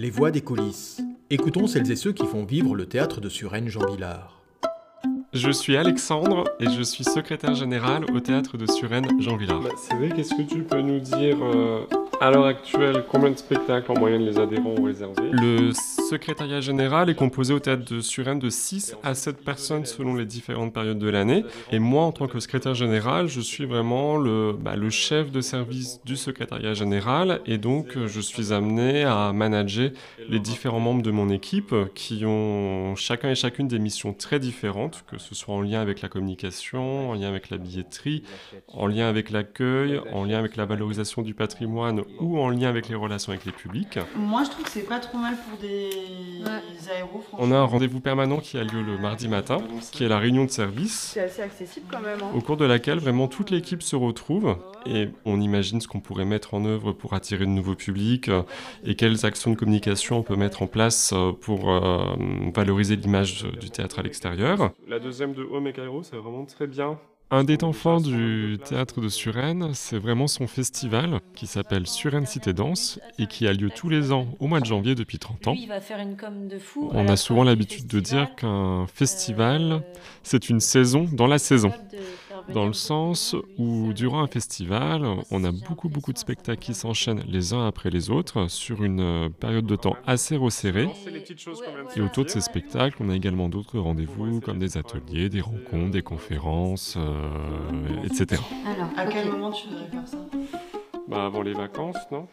Les voix des coulisses. Écoutons celles et ceux qui font vivre le théâtre de Suresnes Jean Villard. Je suis Alexandre et je suis secrétaire général au théâtre de Suresnes Jean Villard. Bah, c'est vrai, qu'est-ce que tu peux nous dire euh, à l'heure actuelle, combien de spectacles en moyenne les adhérents ont réservé? Le secrétariat général est composé au théâtre de Suresnes de 6 à 7 personnes selon les différentes périodes de l'année. Et moi, en tant que secrétaire général, je suis vraiment bah, le chef de service du secrétariat général. Et donc, je suis amené à manager les différents membres de mon équipe qui ont chacun et chacune des missions très différentes, que ce soit en lien avec la communication, en lien avec la billetterie, en lien avec l'accueil, en lien avec la valorisation du patrimoine ou en lien avec les relations avec les publics. Moi, je trouve que c'est pas trop mal pour des aéros. On a un rendez-vous permanent qui a lieu le mardi matin, qui est la réunion de service. C'est assez accessible quand même. Hein. Au cours de laquelle vraiment toute l'équipe se retrouve et on imagine ce qu'on pourrait mettre en œuvre pour attirer de nouveaux publics euh, et quelles actions de communication on peut mettre en place euh, pour euh, valoriser l'image du théâtre à l'extérieur. La deuxième de Home et Cairo, c'est vraiment très bien un des temps forts du théâtre de Suresnes, c'est vraiment son festival qui s'appelle Suresnes Cité Danse et qui a lieu tous les ans au mois de janvier depuis 30 ans. On a souvent l'habitude de dire qu'un festival, c'est une saison dans la saison dans le sens où durant un festival, on a beaucoup beaucoup de spectacles qui s'enchaînent les uns après les autres sur une euh, période de temps assez resserrée. Et autour de ces spectacles, on a également d'autres rendez-vous comme des ateliers, des rencontres, des conférences, euh, etc. Alors, à quel moment tu voudrais faire ça? Bah avant les vacances, non?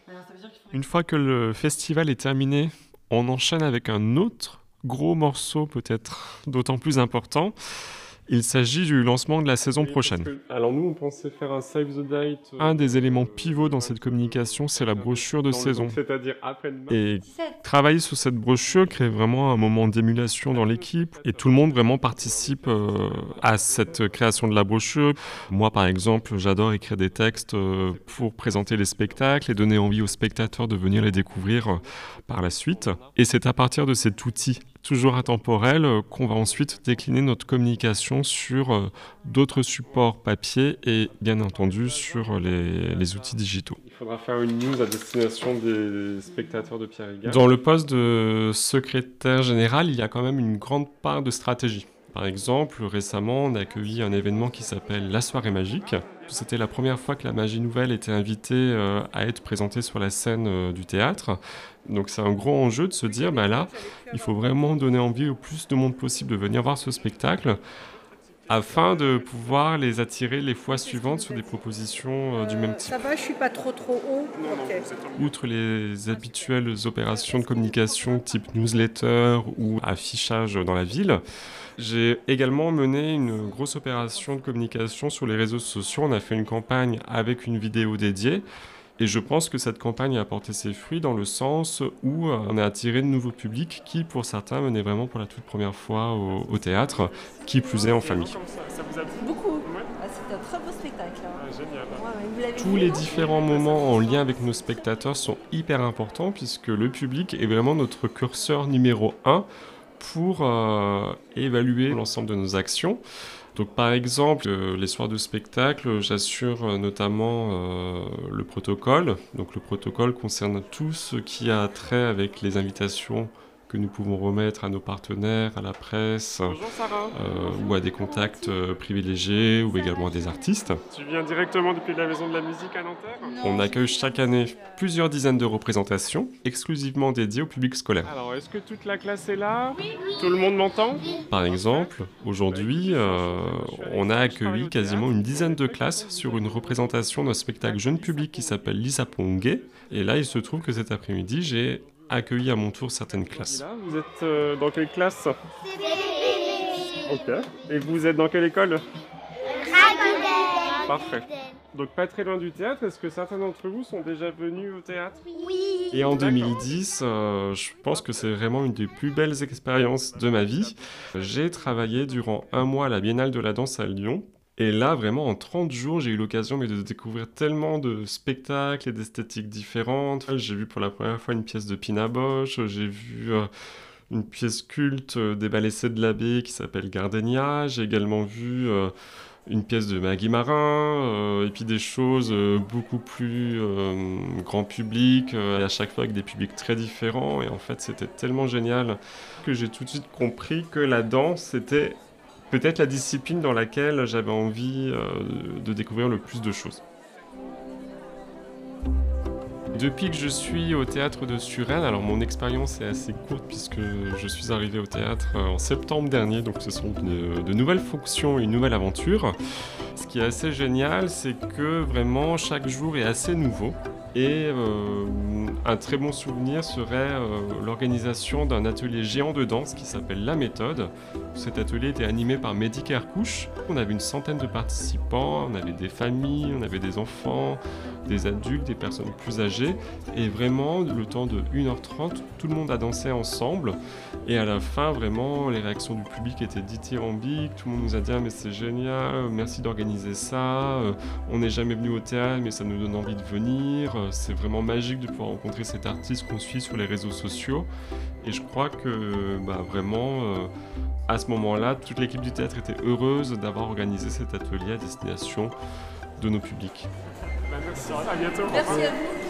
Une fois que le festival est terminé, on enchaîne avec un autre gros morceau peut-être d'autant plus important. Il s'agit du lancement de la saison prochaine. alors nous, on pensait faire un Save the Date. Un des éléments pivots dans cette communication, c'est la brochure de saison. C'est-à-dire après Et travailler sur cette brochure crée vraiment un moment d'émulation dans l'équipe et tout le monde vraiment participe euh, à cette création de la brochure. Moi, par exemple, j'adore écrire des textes euh, pour présenter les spectacles et donner envie aux spectateurs de venir les découvrir euh, par la suite. Et c'est à partir de cet outil toujours intemporel, euh, qu'on va ensuite décliner notre communication sur euh, d'autres supports papier et bien entendu sur les, outils digitaux. Il faudra faire une news à destination des spectateurs de Pierre Égard. Dans le poste de secrétaire général, il y a quand même une grande part de stratégie. Par exemple, récemment, on a accueilli un événement qui s'appelle La soirée magique. C'était la première fois que la magie nouvelle était invitée euh, à être présentée sur la scène du théâtre. Donc c'est un gros enjeu de se dire, bah là, il faut vraiment donner envie au plus de monde possible de venir voir ce spectacle afin de pouvoir les attirer les fois suivantes sur des propositions euh, du même type. Ça va, je suis pas trop trop haut. Outre les habituelles opérations de communication type newsletter ou affichage dans la ville, j'ai également mené une grosse opération de communication sur les réseaux sociaux. On a fait une campagne avec une vidéo dédiée et je pense que cette campagne a apporté ses fruits dans le sens où euh, on a attiré de nouveaux publics qui, pour certains, venaient vraiment pour la toute première fois au, théâtre, qui plus est en famille. Beaucoup. Ah, c'est un très beau spectacle. Hein. Ah, génial. Tous les différents moments en lien avec nos spectateurs sont hyper importants puisque le public est vraiment notre curseur numéro un pour euh, évaluer l'ensemble de nos actions. Donc par exemple, euh, les soirs de spectacle, j'assure euh, notamment le protocole. Donc le protocole concerne tout ce qui a trait avec les invitations que nous pouvons remettre à nos partenaires, à la presse, euh, ou à des contacts euh, privilégiés, ou également à des artistes. Tu viens directement depuis la Maison de la Musique à Nanterre? On accueille chaque année plusieurs dizaines de représentations, exclusivement dédiées au public scolaire. Alors, est-ce que toute la classe est là? Tout le monde m'entend? Par exemple, aujourd'hui, euh, on a accueilli quasiment une dizaine de classes sur une représentation d'un spectacle jeune public qui s'appelle Lisa Pongue. Et là, il se trouve que cet après-midi, j'ai accueilli à mon tour certaines classes. Vous êtes euh, dans quelle classe Ok. Et vous êtes dans quelle école Parfait. Donc pas très loin du théâtre, est-ce que certains d'entre vous sont déjà venus au théâtre? Oui. Et en 2010, euh, je pense que c'est vraiment une des plus belles expériences de ma vie. J'ai travaillé durant un mois à la Biennale de la danse à Lyon et là, vraiment, en 30 jours, j'ai eu l'occasion de découvrir tellement de spectacles et d'esthétiques différentes. J'ai vu pour la première fois une pièce de Pina Bosch, j'ai vu euh, une pièce culte euh, des ballets de l'abbé qui s'appelle Gardenia, j'ai également vu... Euh, une pièce de Maggie Marin, et puis des choses beaucoup plus grand public, et à chaque fois avec des publics très différents. Et en fait, c'était tellement génial que j'ai tout de suite compris que la danse, c'était peut-être la discipline dans laquelle j'avais envie de découvrir le plus de choses. Depuis que je suis au théâtre de Suresnes, alors mon expérience est assez courte puisque je suis arrivé au théâtre euh, en septembre dernier, donc ce sont de, nouvelles fonctions et une nouvelle aventure. Ce qui est assez génial, c'est que vraiment chaque jour est assez nouveau. Et euh, un très bon souvenir serait euh, l'organisation d'un atelier géant de danse qui s'appelle La Méthode. Cet atelier était animé par Mehdi Kerkouche. On avait une centaine de participants, on avait des familles, on avait des enfants, des adultes, des personnes plus âgées. Et vraiment, le temps de 1h30, tout le monde a dansé ensemble. Et à la fin, vraiment, les réactions du public étaient dithyrambiques. Tout le monde nous a dit ah, mais c'est génial, merci d'organiser ça. Euh, on n'est jamais venu au théâtre, mais ça nous donne envie de venir. C'est vraiment magique de pouvoir rencontrer cet artiste qu'on suit sur les réseaux sociaux. Et je crois que bah, vraiment, euh, à ce moment-là, toute l'équipe du théâtre était heureuse d'avoir organisé cet atelier à destination de nos publics. Bah, merci, à bientôt. Merci à vous.